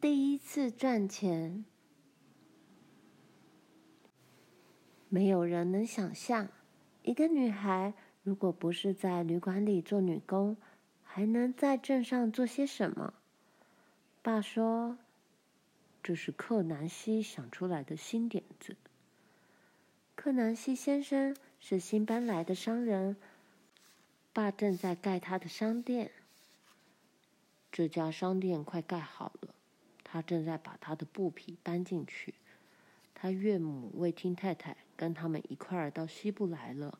第一次赚钱，没有人能想象，一个女孩如果不是在旅馆里做女工，还能在镇上做些什么？爸说：“这是克南西想出来的新点子。”克南西先生是新搬来的商人，爸正在盖他的商店。这家商店快盖好了。他正在把他的布匹搬进去，他岳母魏听太太跟他们一块儿到西部来了。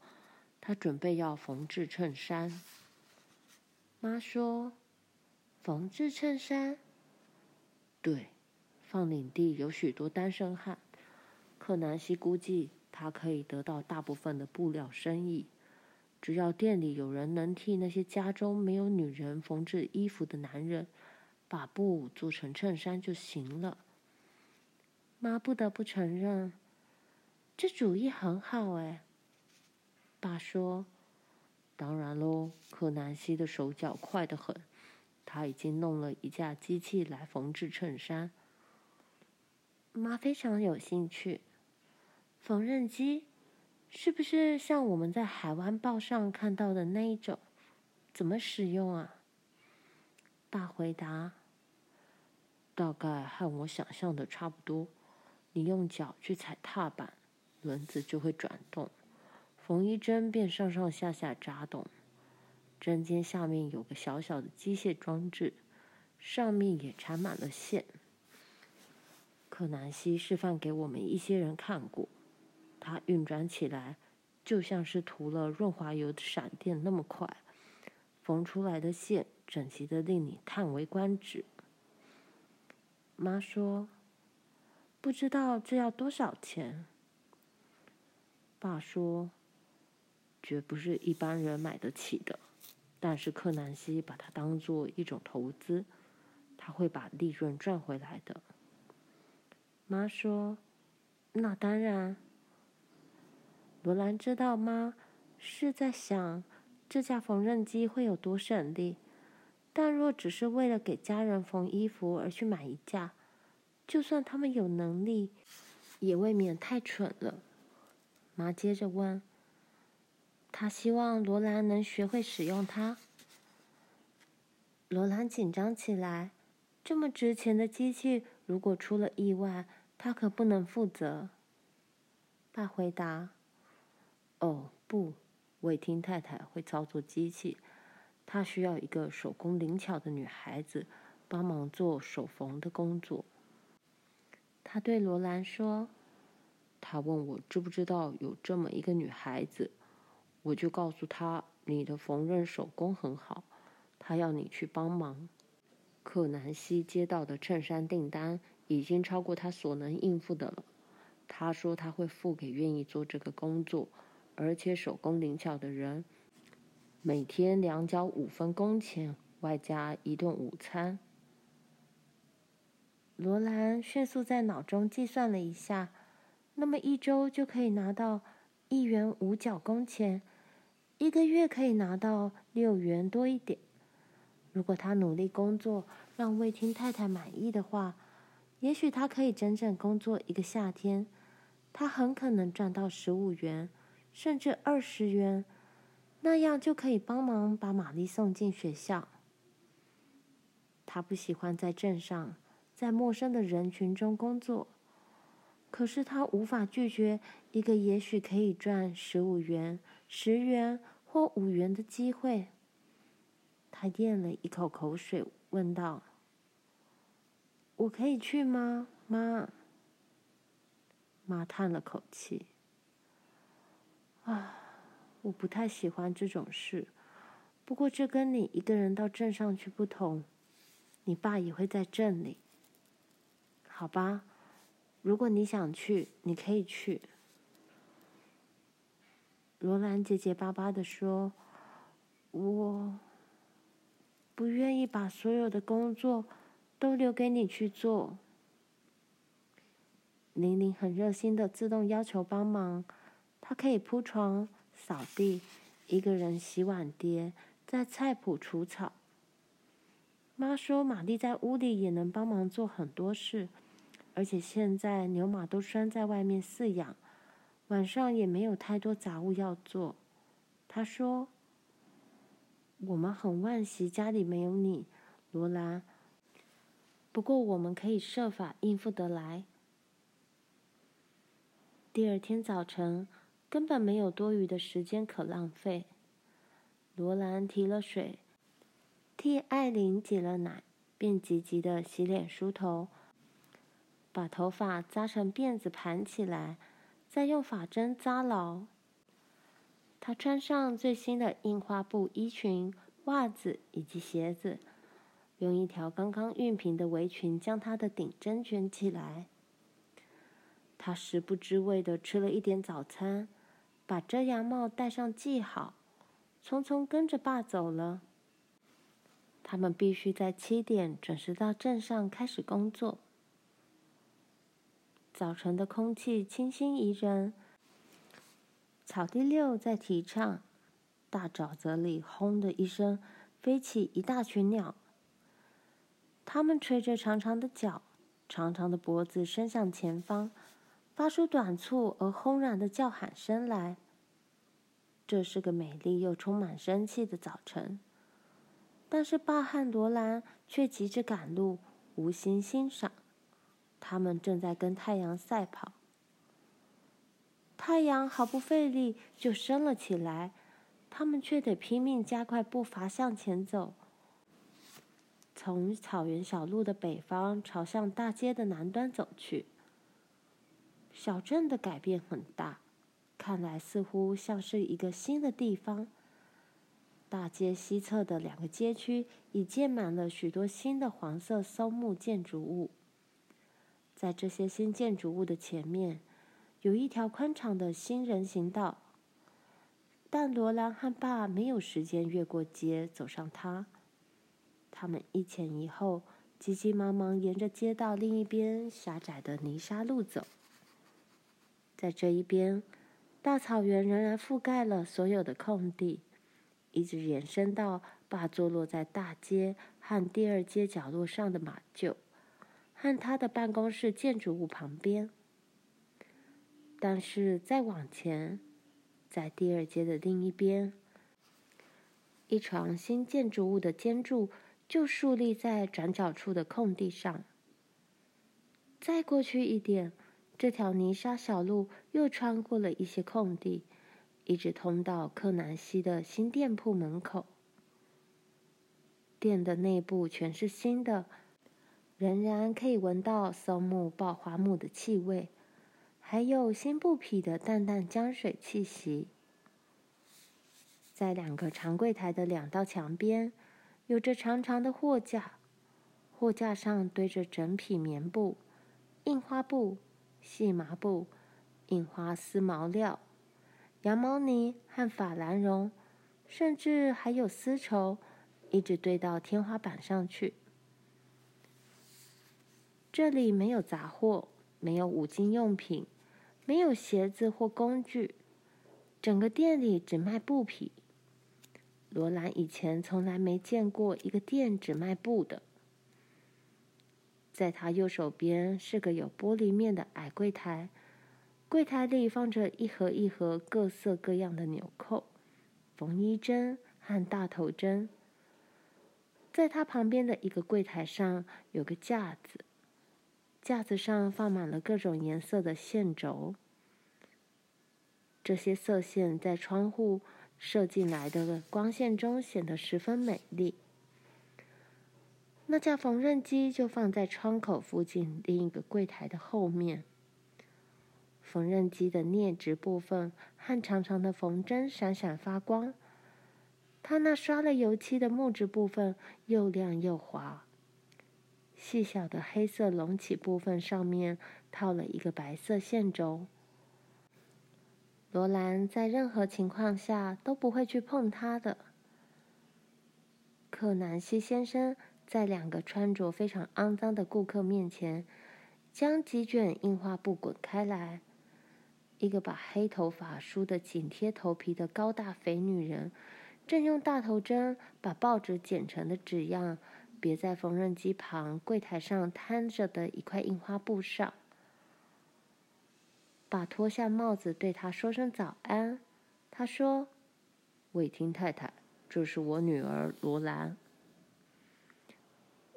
他准备要缝制衬衫。妈说：“缝制衬衫？对，放领地有许多单身汉。克南西估计他可以得到大部分的布料生意，只要店里有人能替那些家中没有女人缝制衣服的男人。”把布做成衬衫就行了。妈不得不承认，这主意很好哎。爸说：“当然喽，克南西的手脚快得很，他已经弄了一架机器来缝制衬衫。”妈非常有兴趣。缝纫机是不是像我们在海湾报上看到的那一种？怎么使用啊？爸回答。大概和我想象的差不多。你用脚去踩踏板，轮子就会转动，缝衣针便上上下下扎动。针尖下面有个小小的机械装置，上面也缠满了线。克南西示范给我们一些人看过，它运转起来就像是涂了润滑油的闪电那么快，缝出来的线整齐的令你叹为观止。妈说：“不知道这要多少钱。”爸说：“绝不是一般人买得起的。但是克南西把它当做一种投资，他会把利润赚回来的。”妈说：“那当然。”罗兰知道妈是在想这架缝纫机会有多省力。但若只是为了给家人缝衣服而去买一架，就算他们有能力，也未免太蠢了。妈接着问：“他希望罗兰能学会使用它？”罗兰紧张起来。这么值钱的机器，如果出了意外，他可不能负责。爸回答：“哦，不，魏汀太太会操作机器。”他需要一个手工灵巧的女孩子帮忙做手缝的工作。他对罗兰说：“他问我知不知道有这么一个女孩子，我就告诉他你的缝纫手工很好，他要你去帮忙。”克南西接到的衬衫订单已经超过他所能应付的了。他说他会付给愿意做这个工作，而且手工灵巧的人。每天两角五分工钱，外加一顿午餐。罗兰迅速在脑中计算了一下，那么一周就可以拿到一元五角工钱，一个月可以拿到六元多一点。如果他努力工作，让魏汀太太满意的话，也许他可以整整工作一个夏天。他很可能赚到十五元，甚至二十元。那样就可以帮忙把玛丽送进学校。他不喜欢在镇上，在陌生的人群中工作，可是他无法拒绝一个也许可以赚十五元、十元或五元的机会。他咽了一口口水，问道：“我可以去吗，妈？”妈叹了口气：“啊。”我不太喜欢这种事，不过这跟你一个人到镇上去不同，你爸也会在镇里。好吧，如果你想去，你可以去。罗兰结结巴巴地说：“我不愿意把所有的工作都留给你去做。”玲玲很热心的自动要求帮忙，她可以铺床。扫地，一个人洗碗碟，在菜圃除草。妈说玛丽在屋里也能帮忙做很多事，而且现在牛马都拴在外面饲养，晚上也没有太多杂物要做。她说：“我们很惋惜家里没有你，罗兰。不过我们可以设法应付得来。”第二天早晨，根本没有多余的时间可浪费。罗兰提了水，替艾琳挤了奶，便急急的洗脸梳头，把头发扎成辫子盘起来，再用发针扎牢。她穿上最新的印花布衣裙、袜子以及鞋子，用一条刚刚熨平的围裙将她的顶针卷起来。她食不知味的吃了一点早餐，把遮阳帽戴上系好。匆匆跟着爸走了。他们必须在七点准时到镇上开始工作。早晨的空气清新宜人，草地六在啼唱，大沼泽里轰的一声飞起一大群鸟。它们垂着长长的脚，长长的脖子伸向前方，发出短促而轰然的叫喊声来。这是个美丽又充满生气的早晨，但是巴汉罗兰却急着赶路，无心欣赏。他们正在跟太阳赛跑。太阳毫不费力就升了起来，他们却得拼命加快步伐向前走，从草原小路的北方朝向大街的南端走去。小镇的改变很大。看来似乎像是一个新的地方。大街西侧的两个街区已建满了许多新的黄色松木建筑物。在这些新建筑物的前面，有一条宽敞的新人行道。但罗兰和爸没有时间越过街走上它。他们一前一后，急急忙忙沿着街道另一边狭窄的泥沙路走。在这一边。大草原仍然覆盖了所有的空地，一直延伸到爸坐落在大街和第二街角落上的马厩，和他的办公室建筑物旁边。但是再往前，在第二街的另一边，一幢新建筑物的尖柱就竖立在转角处的空地上。再过去一点。这条泥沙小路又穿过了一些空地，一直通到克南西的新店铺门口。店的内部全是新的，仍然可以闻到松木爆花木的气味，还有新布匹的淡淡浆水气息。在两个长柜台的两道墙边，有着长长的货架，货架上堆着整匹棉布、印花布。细麻布、印花丝毛料、羊毛呢和法兰绒，甚至还有丝绸，一直堆到天花板上去。这里没有杂货，没有五金用品，没有鞋子或工具，整个店里只卖布匹。罗兰以前从来没见过一个店只卖布的。在他右手边是个有玻璃面的矮柜台，柜台里放着一盒一盒各色各样的纽扣、缝衣针和大头针。在他旁边的一个柜台上有个架子，架子上放满了各种颜色的线轴。这些色线在窗户射进来的光线中显得十分美丽。那架缝纫机就放在窗口附近另一个柜台的后面。缝纫机的镊子部分和长长的缝针闪闪发光，它那刷了油漆的木质部分又亮又滑。细小的黑色隆起部分上面套了一个白色线轴。罗兰在任何情况下都不会去碰它的。克南西先生。在两个穿着非常肮脏的顾客面前，将几卷印花布滚开来。一个把黑头发梳得紧贴头皮的高大肥女人，正用大头针把报纸剪成的纸样别在缝纫机旁柜台上摊着的一块印花布上。把脱下帽子，对他说声早安。他说：“伟霆太太，这是我女儿罗兰。”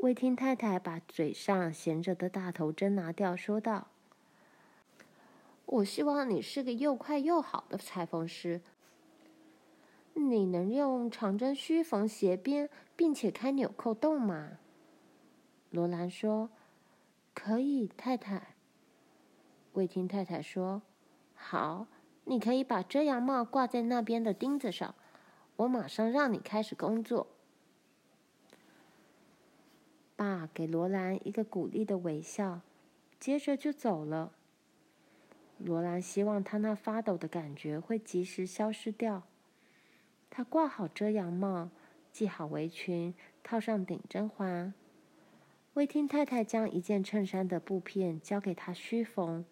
魏听太太把嘴上衔着的大头针拿掉，说道：“我希望你是个又快又好的裁缝师。你能用长针虚缝斜边，并且开纽扣洞吗？”罗兰说：“可以，太太。”魏听太太说：“好，你可以把遮阳帽挂在那边的钉子上，我马上让你开始工作。”爸给罗兰一个鼓励的微笑，接着就走了。罗兰希望他那发抖的感觉会及时消失掉。他挂好遮阳帽，系好围裙，套上顶针环。魏汀太太将一件衬衫的布片交给他虚缝，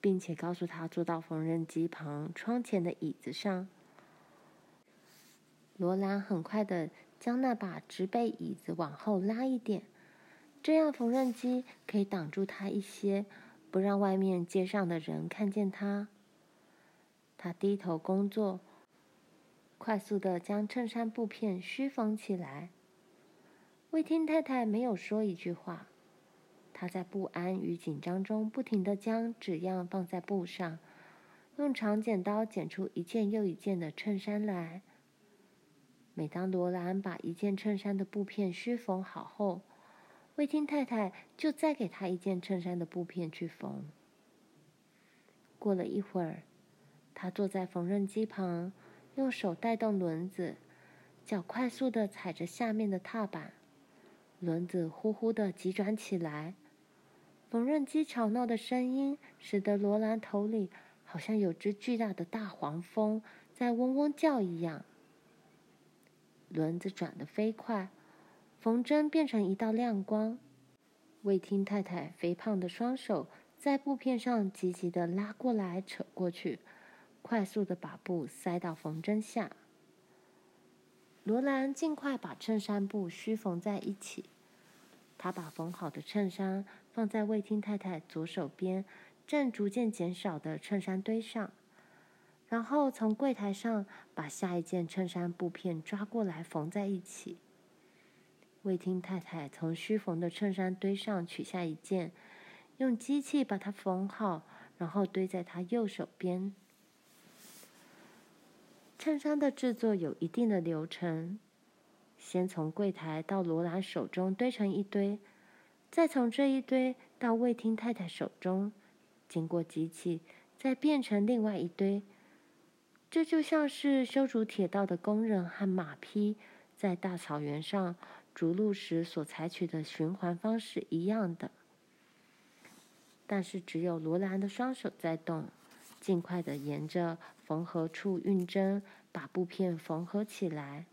并且告诉他坐到缝纫机旁窗前的椅子上。罗兰很快的。将那把直背椅子往后拉一点，这样缝纫机可以挡住他一些，不让外面街上的人看见他。他低头工作，快速的将衬衫布片虚缝起来。魏汀太太没有说一句话，她在不安与紧张中不停的将纸样放在布上，用长剪刀剪出一件又一件的衬衫来。每当罗兰把一件衬衫的布片虚缝好后，魏汀太太就再给他一件衬衫的布片去缝。过了一会儿，他坐在缝纫机旁，用手带动轮子，脚快速地踩着下面的踏板，轮子呼呼地急转起来。缝纫机吵闹的声音使得罗兰头里好像有只巨大的大黄蜂在嗡嗡叫一样。轮子转得飞快，缝针变成一道亮光。魏听太太肥胖的双手在布片上急急地拉过来、扯过去，快速地把布塞到缝针下。罗兰尽快把衬衫布虚缝在一起。他把缝好的衬衫放在魏听太太左手边正逐渐减少的衬衫堆上。然后从柜台上把下一件衬衫布片抓过来缝在一起。魏汀太太从虚缝的衬衫堆上取下一件，用机器把它缝好，然后堆在她右手边。衬衫的制作有一定的流程，先从柜台到罗兰手中堆成一堆，再从这一堆到魏汀太太手中，经过机器再变成另外一堆。这就像是修筑铁道的工人和马匹在大草原上逐鹿时所采取的循环方式一样的。但是只有罗兰的双手在动，尽快的沿着缝合处运针，把布片缝合起来。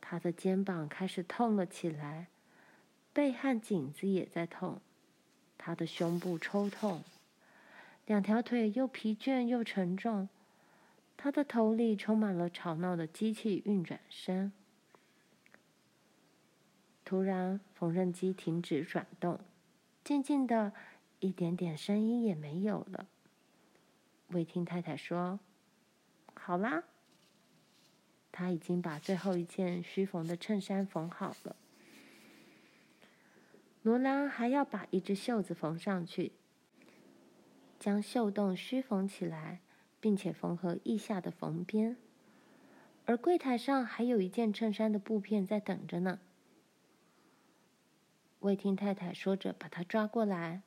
他的肩膀开始痛了起来，背和颈子也在痛，他的胸部抽痛。两条腿又疲倦又沉重，他的头里充满了吵闹的机器运转声。突然，缝纫机停止转动，静静的，一点点声音也没有了。魏听太太说：“好啦，她已经把最后一件虚缝的衬衫缝好了。罗兰还要把一只袖子缝上去。”将绣洞虚缝起来，并且缝合腋下的缝边，而柜台上还有一件衬衫的布片在等着呢。魏听太太说着，把它抓过来。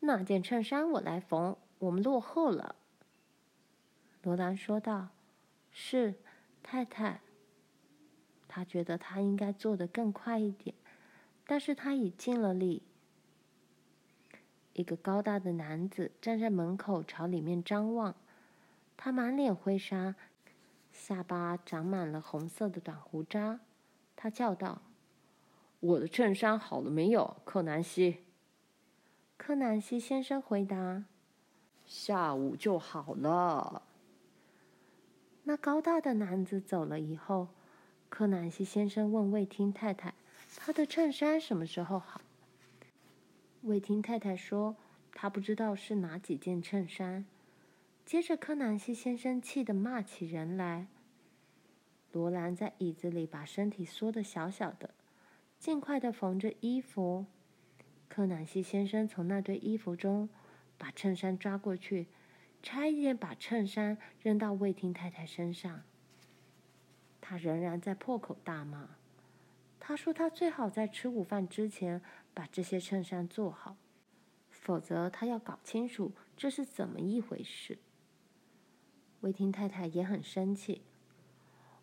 那件衬衫我来缝，我们落后了。罗兰说道：“是，太太。”他觉得他应该做得更快一点，但是他已尽了力。一个高大的男子站在门口，朝里面张望。他满脸灰沙，下巴长满了红色的短胡渣。他叫道：“我的衬衫好了没有，柯南西？”柯南西先生回答：“下午就好了。”那高大的男子走了以后，柯南西先生问魏听太太：“他的衬衫什么时候好？”魏听太太说：“他不知道是哪几件衬衫。”接着，柯南西先生气得骂起人来。罗兰在椅子里把身体缩得小小的，尽快的缝着衣服。柯南西先生从那堆衣服中把衬衫抓过去，差一点把衬衫扔到魏汀太太身上。他仍然在破口大骂。他说：“他最好在吃午饭之前把这些衬衫做好，否则他要搞清楚这是怎么一回事。”威汀太太也很生气。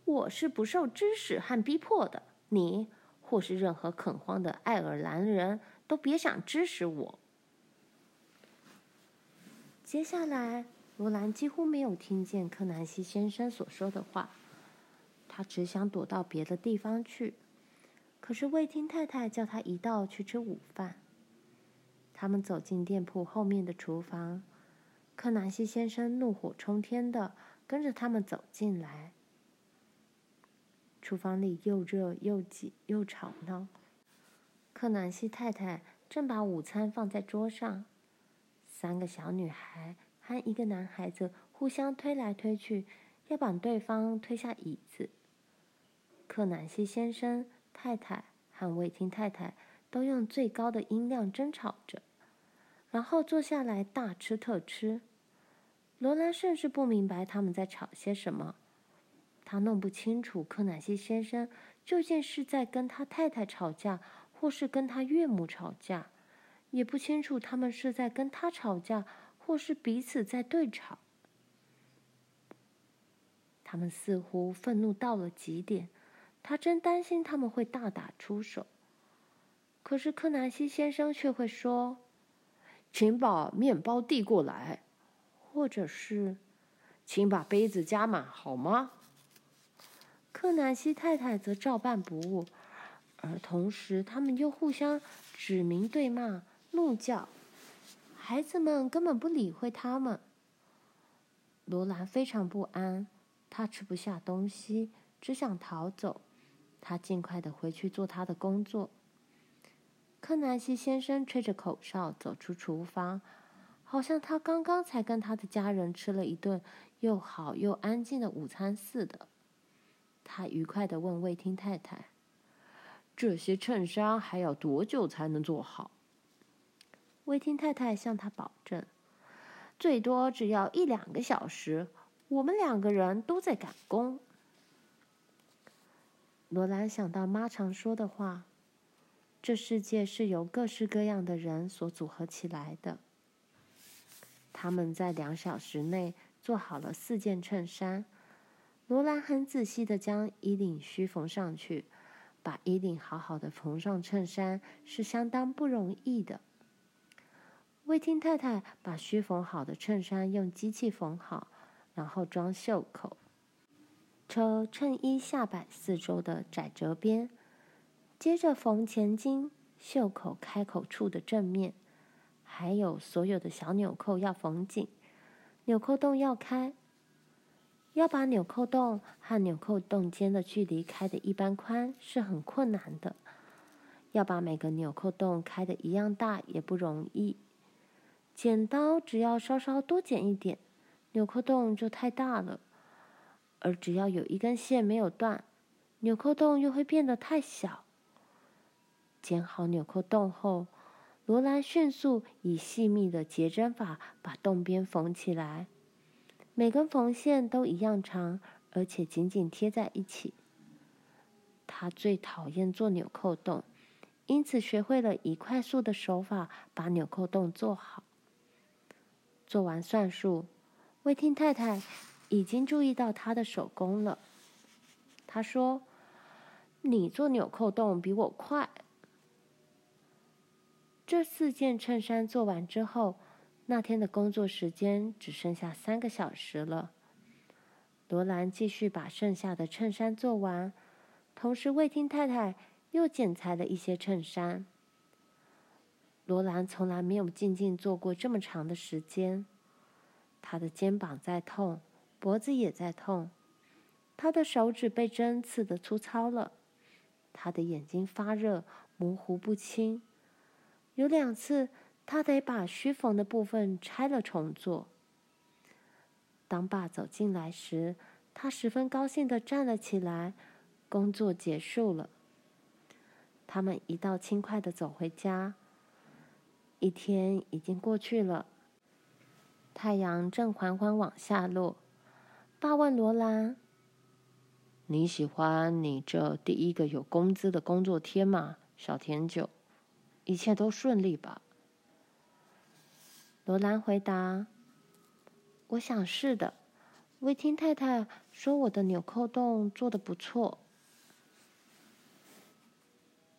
我是不受指使和逼迫的，你或是任何恐慌的爱尔兰人都别想指使我。接下来，罗兰几乎没有听见柯南西先生所说的话，他只想躲到别的地方去。可是魏听太太叫他一道去吃午饭。他们走进店铺后面的厨房，柯南西先生怒火冲天的跟着他们走进来。厨房里又热又挤又吵闹。柯南西太太正把午餐放在桌上，三个小女孩和一个男孩子互相推来推去，要把对方推下椅子。柯南西先生、太太和魏汀太太都用最高的音量争吵着，然后坐下来大吃特吃。罗兰甚至不明白他们在吵些什么。他弄不清楚柯南西先生究竟是在跟他太太吵架，或是跟他岳母吵架，也不清楚他们是在跟他吵架，或是彼此在对吵。他们似乎愤怒到了极点，他真担心他们会大打出手。可是柯南西先生却会说：“请把面包递过来，或者是，请把杯子加满，好吗？”柯南西太太则照办不误，而同时他们又互相指名对骂、怒叫。孩子们根本不理会他们。罗兰非常不安，他吃不下东西，只想逃走。他尽快的回去做他的工作。柯南西先生吹着口哨走出厨房，好像他刚刚才跟他的家人吃了一顿又好又安静的午餐似的。他愉快地问魏汀太太：“这些衬衫还要多久才能做好？”魏汀太太向他保证：“最多只要一两个小时。我们两个人都在赶工。”罗兰想到妈常说的话：“这世界是由各式各样的人所组合起来的。”他们在两小时内做好了四件衬衫。罗兰很仔细地将衣领须缝上去，把衣领好好的缝上衬衫是相当不容易的。魏汀太太把须缝好的衬衫用机器缝好，然后装袖口，车衬衣下摆四周的窄折边，接着缝前襟、袖口开口处的正面，还有所有的小纽扣要缝紧，纽扣洞要开。要把纽扣洞和纽扣洞间的距离开的一般宽是很困难的，要把每个纽扣洞开的一样大也不容易。剪刀只要稍稍多剪一点，纽扣洞就太大了；而只要有一根线没有断，纽扣洞又会变得太小。剪好纽扣洞后，罗兰迅速以细密的结针法把洞边缝起来。每根缝线都一样长，而且紧紧贴在一起。他最讨厌做纽扣洞，因此学会了以快速的手法把纽扣洞做好。做完算术，魏汀太太已经注意到他的手工了。他说：“你做纽扣洞比我快。”这四件衬衫做完之后。那天的工作时间只剩下三个小时了。罗兰继续把剩下的衬衫做完，同时魏听太太又剪裁了一些衬衫。罗兰从来没有静静做过这么长的时间，他的肩膀在痛，脖子也在痛，他的手指被针刺得粗糙了，他的眼睛发热，模糊不清。有两次，他得把虚缝的部分拆了重做。当爸走进来时，他十分高兴地站了起来。工作结束了，他们一道轻快地走回家。一天已经过去了，太阳正缓缓往下落。爸问罗兰：“你喜欢你这第一个有工资的工作天吗，小甜酒？一切都顺利吧？”罗兰回答：“我想是的。”维汀太太说：“我的纽扣洞做的不错。”